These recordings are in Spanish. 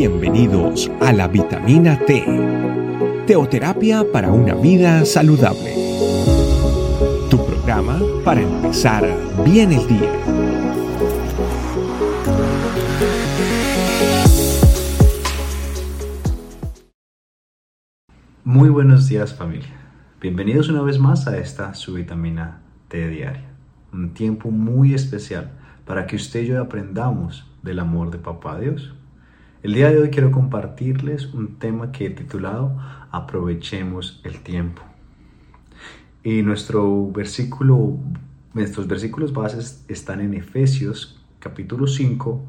Bienvenidos a la vitamina T, teoterapia para una vida saludable. Tu programa para empezar bien el día. Muy buenos días familia. Bienvenidos una vez más a esta su vitamina T diaria. Un tiempo muy especial para que usted y yo aprendamos del amor de Papá Dios. El día de hoy quiero compartirles un tema que he titulado Aprovechemos el tiempo. Y nuestro versículo, nuestros versículos bases están en Efesios capítulo 5,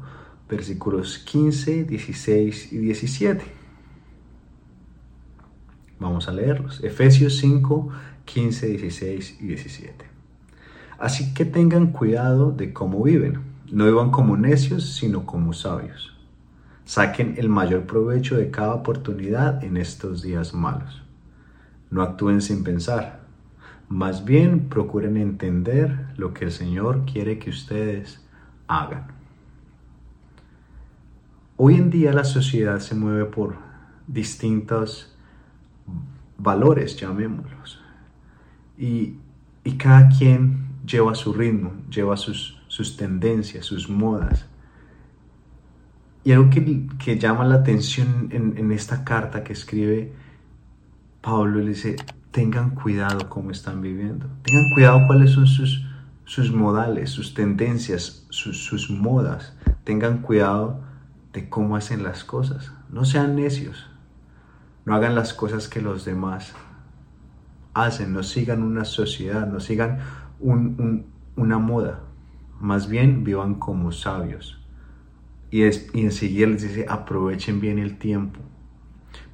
versículos 15, 16 y 17. Vamos a leerlos. Efesios 5, 15, 16 y 17. Así que tengan cuidado de cómo viven. No vivan como necios, sino como sabios Saquen el mayor provecho de cada oportunidad en estos días malos. No actúen sin pensar. Más bien procuren entender lo que el Señor quiere que ustedes hagan. Hoy en día la sociedad se mueve por distintos valores, llamémoslos. Y, cada quien lleva su ritmo, lleva sus, sus tendencias, sus modas. Y algo que, llama la atención en, esta carta que escribe Pablo, le dice, tengan cuidado cómo están viviendo, tengan cuidado cuáles son sus, sus modales, sus tendencias, sus, sus modas, tengan cuidado de cómo hacen las cosas, no sean necios, no hagan las cosas que los demás hacen, no sigan una sociedad, no sigan una moda, más bien vivan como sabios y, enseguida les dice, aprovechen bien el tiempo.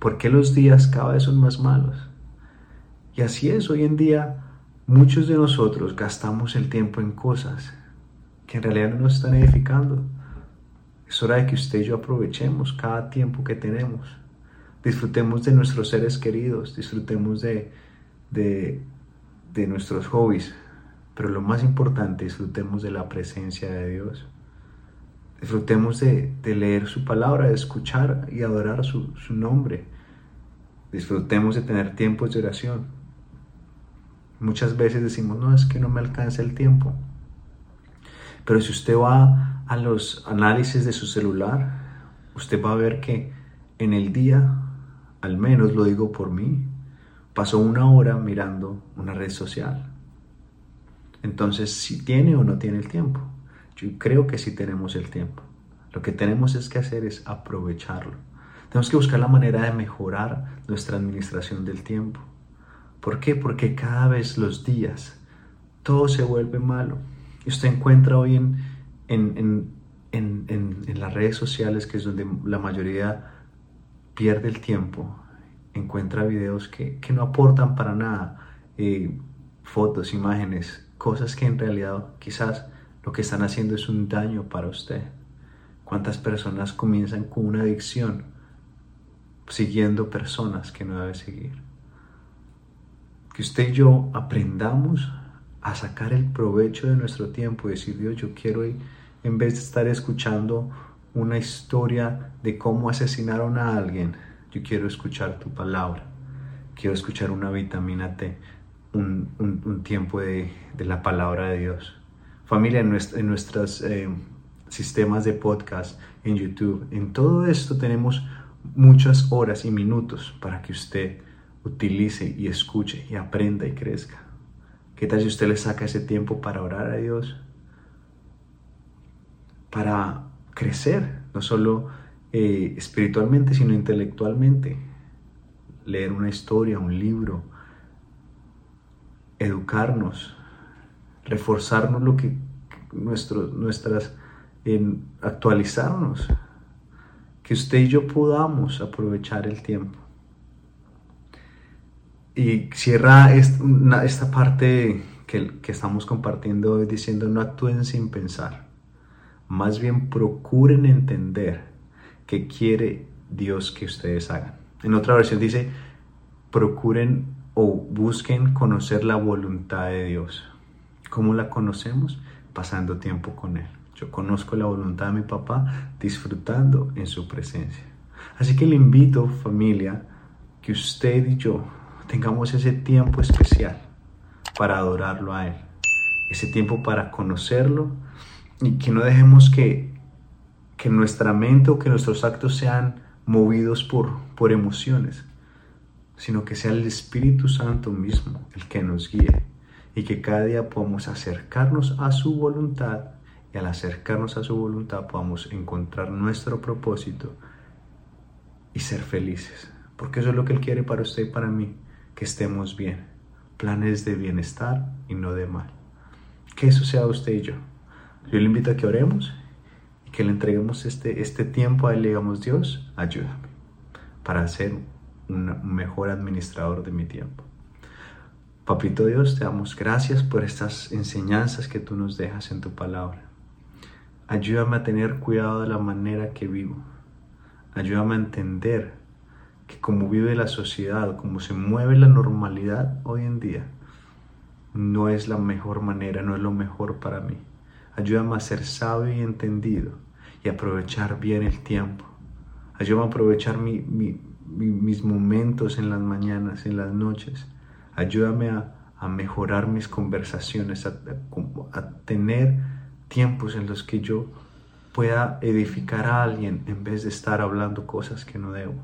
Porque los días cada vez son más malos? Y así es, hoy en día muchos de nosotros gastamos el tiempo en cosas que en realidad no nos están edificando. Es hora de que usted y yo aprovechemos cada tiempo que tenemos. Disfrutemos de nuestros seres queridos, disfrutemos de, de nuestros hobbies, pero lo más importante, disfrutemos de la presencia de Dios. Disfrutemos de, leer su palabra, de escuchar y adorar su, su nombre. Disfrutemos de tener tiempos de oración. Muchas veces decimos, no, es que no me alcanza el tiempo. Pero si usted va a los análisis de su celular, usted va a ver que en el día, al menos lo digo por mí, pasó una hora mirando una red social. Entonces, si tiene o no tiene el tiempo. Yo creo que sí tenemos el tiempo. Lo que tenemos es que hacer es aprovecharlo. Tenemos que buscar la manera de mejorar nuestra administración del tiempo. ¿Por qué? Porque cada vez los días todo se vuelve malo. Y usted encuentra hoy en, en, en, en, las redes sociales, que es donde la mayoría pierde el tiempo, encuentra videos que, que no aportan para nada, eh, fotos, imágenes, cosas que en realidad quizás lo que están haciendo es un daño para usted. ¿Cuántas personas comienzan con una adicción siguiendo personas que no debe seguir? Que usted y yo aprendamos a sacar el provecho de nuestro tiempo y decir, Dios, yo quiero, en vez de estar escuchando una historia de cómo asesinaron a alguien, yo quiero escuchar tu palabra, quiero escuchar una vitamina T, un, tiempo de la palabra de Dios. Familia, en, nuestros eh, sistemas de podcast, en YouTube, en todo esto tenemos muchas horas y minutos para que usted utilice y escuche y aprenda y crezca. ¿Qué tal si usted le saca ese tiempo para orar a Dios? Para crecer, no solo eh, espiritualmente, sino intelectualmente. Leer una historia, un libro, educarnos, reforzarnos lo que nuestro, nuestras, en actualizarnos, que usted y yo podamos aprovechar el tiempo. Y cierra esta parte que, que estamos compartiendo hoy diciendo no actúen sin pensar, más bien procuren entender qué quiere Dios que ustedes hagan. En otra versión dice, procuren o busquen conocer la voluntad de Dios. ¿Cómo la conocemos? Pasando tiempo con Él. Yo conozco la voluntad de mi papá disfrutando en su presencia. Así que le invito, familia, que usted y yo tengamos ese tiempo especial para adorarlo a Él, ese tiempo para conocerlo y que no dejemos que, que nuestra mente o que nuestros actos sean movidos por, por emociones, sino que sea el Espíritu Santo mismo el que nos guíe y que cada día podamos acercarnos a su voluntad y al acercarnos a su voluntad podamos encontrar nuestro propósito y ser felices. Porque eso es lo que Él quiere para usted y para mí, que estemos bien. Planes de bienestar y no de mal. Que eso sea usted y yo. Yo le invito a que oremos y que le entreguemos este, este tiempo a Él le digamos, Dios, ayúdame para ser un mejor administrador de mi tiempo. Papito Dios, te damos gracias por estas enseñanzas que tú nos dejas en tu palabra. Ayúdame a tener cuidado de la manera que vivo. Ayúdame a entender que como vive la sociedad, como se mueve la normalidad hoy en día, no es la mejor manera, no es lo mejor para mí. Ayúdame a ser sabio y entendido y aprovechar bien el tiempo. Ayúdame a aprovechar mis momentos en las mañanas, en las noches Ayúdame a, mejorar mis conversaciones, a, tener tiempos en los que yo pueda edificar a alguien en vez de estar hablando cosas que no debo.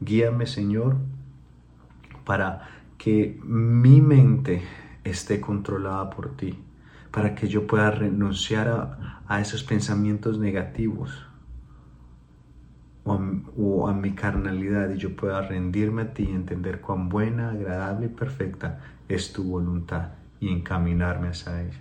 Guíame, Señor, para que mi mente esté controlada por ti, para que yo pueda renunciar a, esos pensamientos negativos o a, mi carnalidad y yo pueda rendirme a ti y entender cuán buena, agradable y perfecta es tu voluntad y encaminarme hacia ella.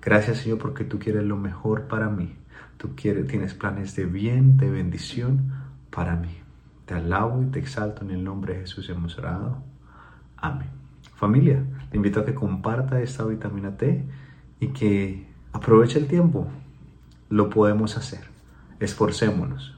Gracias Señor porque tú quieres lo mejor para mí. Tú quieres, tienes planes de bien, de bendición para mí. Te alabo y te exalto en el nombre de Jesús hemos orado. Amén. Familia, te invito a que comparta esta vitamina T y que aproveche el tiempo. Lo podemos hacer. Esforcémonos